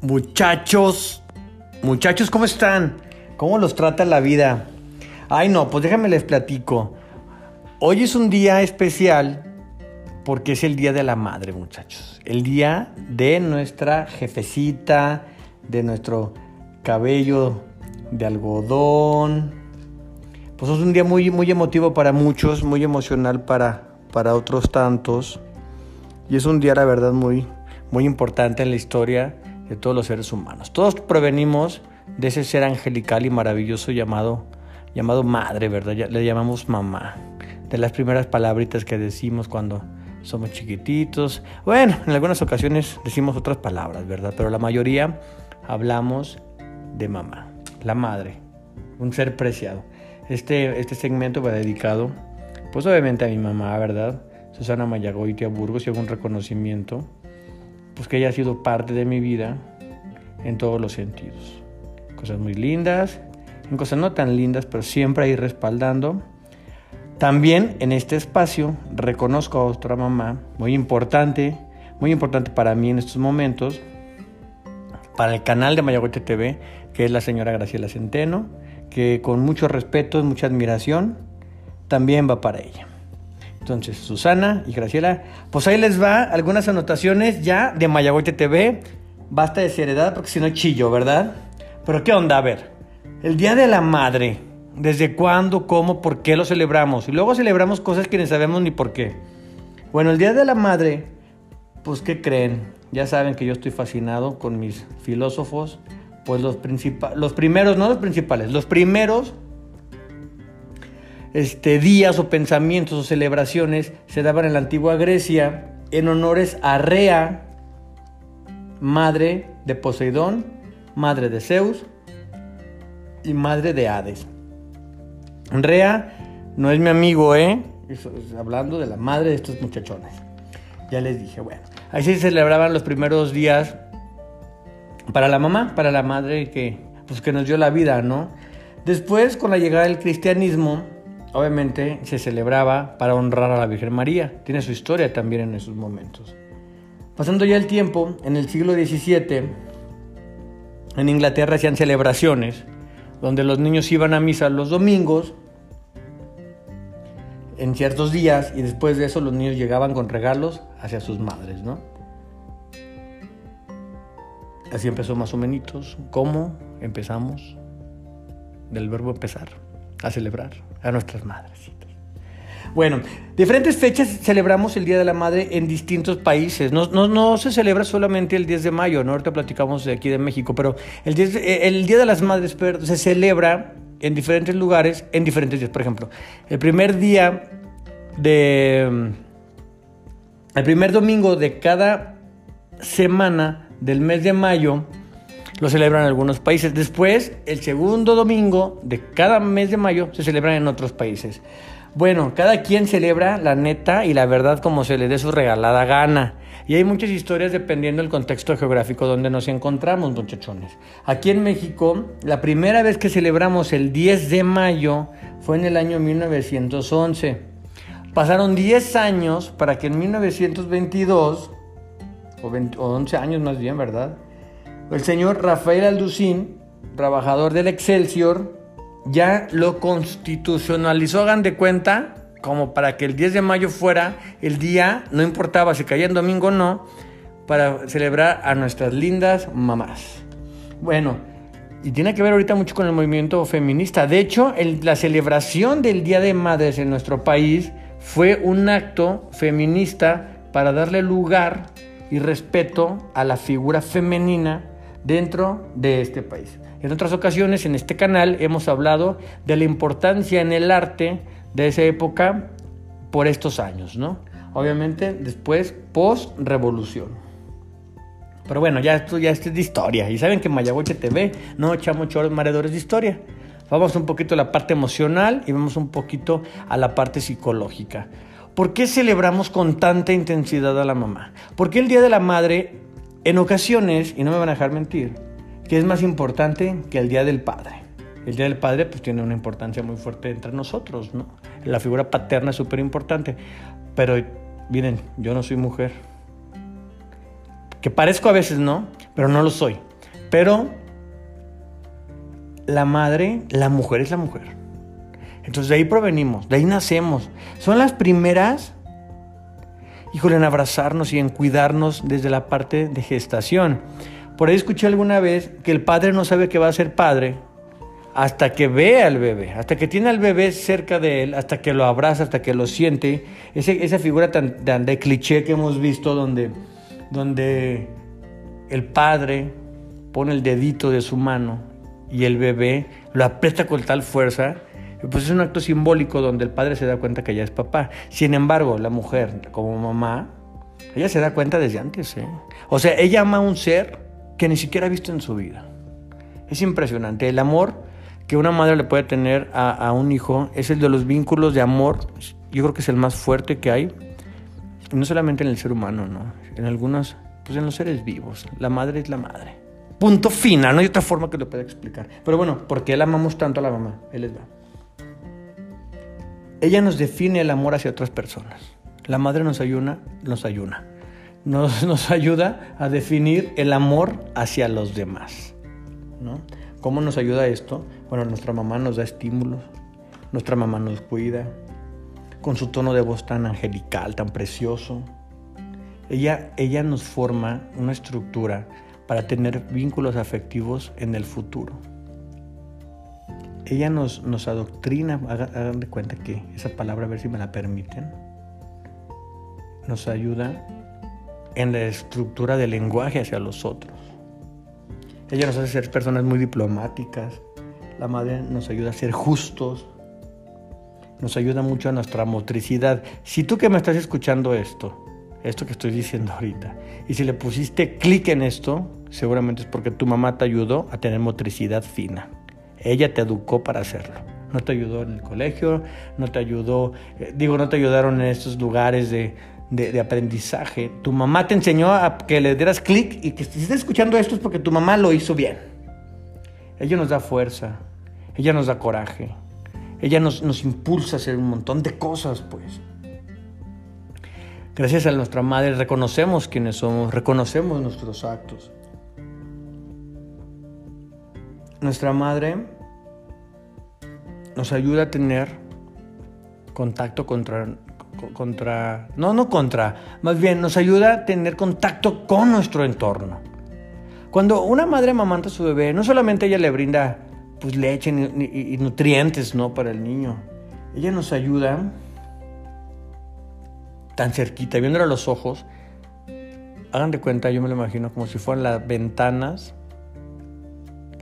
Muchachos, muchachos, ¿cómo están? ¿Cómo los trata la vida? Ay, no, pues déjame les platico. Hoy es un día especial porque es el Día de la Madre, muchachos. El día de nuestra jefecita, de nuestro cabello de algodón. Pues es un día muy, muy emotivo para muchos, muy emocional para, para otros tantos. Y es un día, la verdad, muy, muy importante en la historia de todos los seres humanos. Todos provenimos de ese ser angelical y maravilloso llamado, llamado madre, ¿verdad? Le llamamos mamá. De las primeras palabritas que decimos cuando somos chiquititos. Bueno, en algunas ocasiones decimos otras palabras, ¿verdad? Pero la mayoría hablamos de mamá, la madre, un ser preciado. Este, este segmento va dedicado, pues obviamente a mi mamá, ¿verdad? Susana Mayagoitia Burgos y un reconocimiento pues que ella ha sido parte de mi vida en todos los sentidos. Cosas muy lindas, en cosas no tan lindas, pero siempre ahí respaldando. También en este espacio reconozco a otra mamá muy importante, muy importante para mí en estos momentos, para el canal de Mayagüete TV, que es la señora Graciela Centeno, que con mucho respeto mucha admiración también va para ella. Entonces, Susana y Graciela, pues ahí les va algunas anotaciones ya de Mayagüete TV. Basta de seriedad porque si no chillo, ¿verdad? Pero ¿qué onda? A ver, el Día de la Madre, ¿desde cuándo, cómo, por qué lo celebramos? Y luego celebramos cosas que ni sabemos ni por qué. Bueno, el Día de la Madre, pues ¿qué creen? Ya saben que yo estoy fascinado con mis filósofos, pues los, los primeros, no los principales, los primeros este, días o pensamientos o celebraciones se daban en la antigua Grecia en honores a Rea, madre de Poseidón, madre de Zeus y madre de Hades. Rea no es mi amigo, ¿eh? Hablando de la madre de estos muchachones. Ya les dije, bueno, ahí se celebraban los primeros días para la mamá, para la madre que, pues, que nos dio la vida, ¿no? Después, con la llegada del cristianismo, obviamente se celebraba para honrar a la Virgen María. Tiene su historia también en esos momentos. Pasando ya el tiempo, en el siglo XVII, en Inglaterra hacían celebraciones donde los niños iban a misa los domingos, en ciertos días, y después de eso los niños llegaban con regalos hacia sus madres, ¿no? Así empezó más o menos. ¿Cómo empezamos? Del verbo empezar a celebrar a nuestras madres. Bueno, diferentes fechas celebramos el Día de la Madre en distintos países. No, se celebra solamente el 10 de mayo, ¿no? Ahorita platicamos de aquí de México, pero el, el Día de las Madres se celebra en diferentes lugares, en diferentes días. Por ejemplo, el primer día de... El primer domingo de cada semana del mes de mayo lo celebran algunos países. Después, el segundo domingo de cada mes de mayo se celebran en otros países. Bueno, cada quien celebra la neta y la verdad como se le dé su regalada gana. Y hay muchas historias dependiendo del contexto geográfico donde nos encontramos, muchachones. Aquí en México, la primera vez que celebramos el 10 de mayo fue en el año 1911. Pasaron 10 años para que en 1922, o, o 11 años más bien, ¿verdad? El señor Rafael Alducín, trabajador del Excelsior, ya lo constitucionalizó, hagan de cuenta, como para que el 10 de mayo fuera el día, no importaba si caía en domingo o no, para celebrar a nuestras lindas mamás. Bueno, y tiene que ver ahorita mucho con el movimiento feminista. De hecho, la celebración del Día de Madres en nuestro país fue un acto feminista para darle lugar y respeto a la figura femenina dentro de este país. En otras ocasiones en este canal hemos hablado de la importancia en el arte de esa época por estos años, ¿no? Obviamente después post-revolución. Pero bueno, ya esto ya es de historia. Y saben que Mayagüeche TV no echamos choros mareadores de historia. Vamos un poquito a la parte emocional y vamos un poquito a la parte psicológica. ¿Por qué celebramos con tanta intensidad a la mamá? ¿Por qué el Día de la Madre en ocasiones, y no me van a dejar mentir, que es más importante que el Día del Padre. El Día del Padre pues tiene una importancia muy fuerte entre nosotros, ¿no? La figura paterna es súper importante. Pero miren, yo no soy mujer. Que parezco a veces, ¿no? Pero no lo soy. Pero la madre, la mujer es la mujer. Entonces de ahí provenimos, de ahí nacemos. Son las primeras, híjole, en abrazarnos y en cuidarnos desde la parte de gestación. Por ahí escuché alguna vez que el padre no sabe que va a ser padre hasta que ve al bebé, hasta que tiene al bebé cerca de él, hasta que lo abraza, hasta que lo siente. esa figura tan, de cliché que hemos visto donde, donde el padre pone el dedito de su mano y el bebé lo aprieta con tal fuerza, pues es un acto simbólico donde el padre se da cuenta que ya es papá. Sin embargo, la mujer, como mamá, ella se da cuenta desde antes. ¿eh? O sea, ella ama a un ser que ni siquiera ha visto en su vida. Es impresionante. El amor que una madre le puede tener a, un hijo es el de los vínculos de amor. Yo creo que es el más fuerte que hay. no solamente en el ser humano, ¿no? En algunos, pues en los seres vivos. La madre es la madre. Punto final, no hay otra forma que lo pueda explicar. Pero bueno, ¿por qué la amamos tanto a la mamá? Él les va. Ella nos define el amor hacia otras personas. La madre nos ayuda, nos ayuda. Nos, nos ayuda a definir el amor hacia los demás. ¿no? ¿Cómo nos ayuda esto? Bueno, nuestra mamá nos da estímulos, nuestra mamá nos cuida, con su tono de voz tan angelical, tan precioso. Ella, ella nos forma una estructura para tener vínculos afectivos en el futuro. Ella nos, nos adoctrina, hagan de cuenta que esa palabra, a ver si me la permiten, nos ayuda en la estructura del lenguaje hacia los otros. Ella nos hace ser personas muy diplomáticas. La madre nos ayuda a ser justos. Nos ayuda mucho a nuestra motricidad. Si tú que me estás escuchando esto, esto que estoy diciendo ahorita, y si le pusiste clic en esto, seguramente es porque tu mamá te ayudó a tener motricidad fina. Ella te educó para hacerlo. No te ayudó en el colegio, no te ayudó, eh, digo, no te ayudaron en estos lugares de, aprendizaje. Tu mamá te enseñó a que le dieras clic y que si estás escuchando esto es porque tu mamá lo hizo bien. Ella nos da fuerza, ella nos da coraje, ella nos, nos impulsa a hacer un montón de cosas, pues. Gracias a nuestra madre reconocemos quiénes somos, reconocemos nuestros actos. Nuestra madre nos ayuda a tener contacto contra, contra, no, no contra, más bien nos ayuda a tener contacto con nuestro entorno. Cuando una madre amamanta a su bebé, no solamente ella le brinda pues, leche y, nutrientes ¿no? para el niño, ella nos ayuda tan cerquita, viéndole a los ojos, hagan de cuenta, yo me lo imagino como si fueran las ventanas,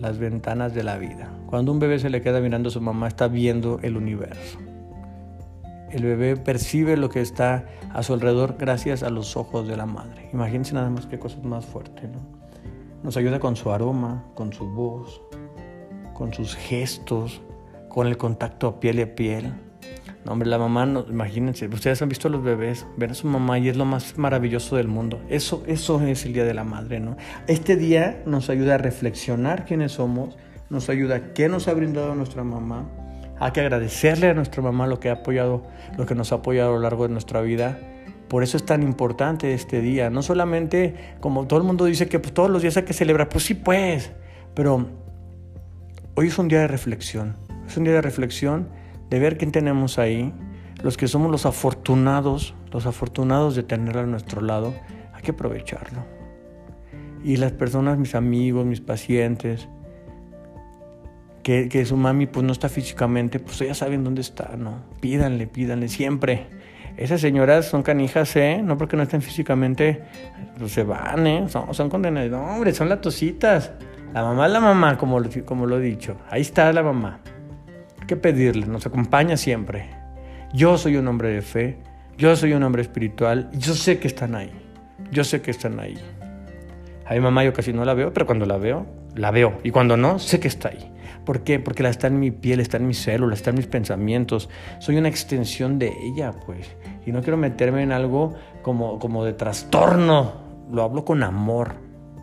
las ventanas de la vida. Cuando un bebé se le queda mirando a su mamá, está viendo el universo. El bebé percibe lo que está a su alrededor gracias a los ojos de la madre. Imagínense nada más qué cosas más fuertes, ¿no? Nos ayuda con su aroma, con su voz, con sus gestos, con el contacto piel a piel. No, hombre, la mamá, no, imagínense, ustedes han visto a los bebés, ven a su mamá y es lo más maravilloso del mundo. Eso, eso es el Día de la Madre, ¿no? Este día nos ayuda a reflexionar quiénes somos, nos ayuda a qué nos ha brindado nuestra mamá, a que agradecerle a nuestra mamá lo que ha apoyado, lo que nos ha apoyado a lo largo de nuestra vida. Por eso es tan importante este día. No solamente como todo el mundo dice que pues, todos los días hay que celebrar, pues sí, pues, pero hoy es un día de reflexión. Es un día de reflexión de ver quién tenemos ahí, los que somos los afortunados, los afortunados de tenerlo a nuestro lado, hay que aprovecharlo. Y las personas, mis amigos, mis pacientes, que, su mami pues no está físicamente, pues ya saben dónde está, ¿no? Pídanle, pídanle siempre. Esas señoras son canijas, ¿eh? No porque no estén físicamente, pues se van, ¿eh? Son, son condenadas. No, hombre, son latositas. La mamá es la mamá, como, como lo he dicho. Ahí está la mamá que pedirle, nos acompaña siempre. Yo soy un hombre de fe, yo soy un hombre espiritual, yo sé que están ahí, yo sé que están ahí. A mi mamá yo casi no la veo, pero cuando la veo, la veo. Y cuando no, sé que está ahí. ¿Por qué? Porque la está en mi piel, está en mis células, está en mis pensamientos. Soy una extensión de ella, pues. Y no quiero meterme en algo como, como de trastorno. Lo hablo con amor.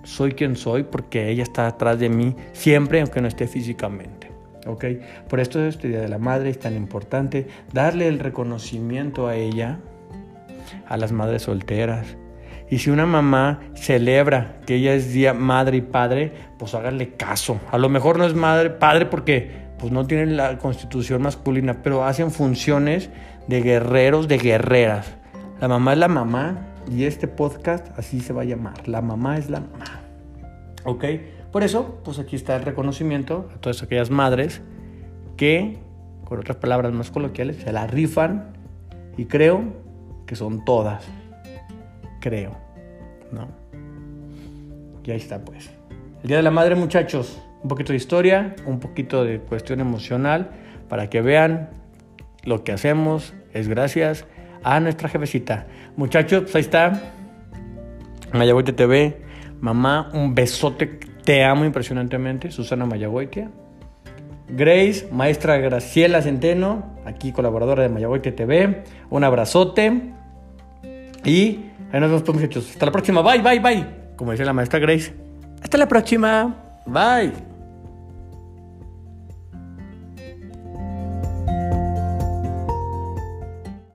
Soy quien soy porque ella está atrás de mí siempre, aunque no esté físicamente. ¿Ok? Por esto este Día de la Madre es tan importante, darle el reconocimiento a ella, a las madres solteras, Y si una mamá celebra que ella es día madre y padre, pues háganle caso. A lo mejor no es madre, padre porque pues no tienen la constitución masculina, pero hacen funciones de guerreros, de guerreras. La mamá es la mamá y este podcast así se va a llamar. La mamá es la mamá. ¿Ok? Por eso, pues aquí está el reconocimiento a todas aquellas madres que, con otras palabras más coloquiales, se la rifan y creo que son todas. Creo. ¿No? Y ahí está, pues. El Día de la Madre, muchachos. Un poquito de historia, un poquito de cuestión emocional, para que vean lo que hacemos es gracias a nuestra jefecita. Muchachos, pues ahí está. Mayagoite TV. Mamá, un besote. Te amo impresionantemente. Susana Mayagoitia. Grace, maestra Graciela Centeno, aquí colaboradora de Mayagoite TV. Un abrazote. Y ahí nos vemos, pues, muchachos. Hasta la próxima. Bye, bye, bye. Como dice la maestra Grace. Hasta la próxima. Bye.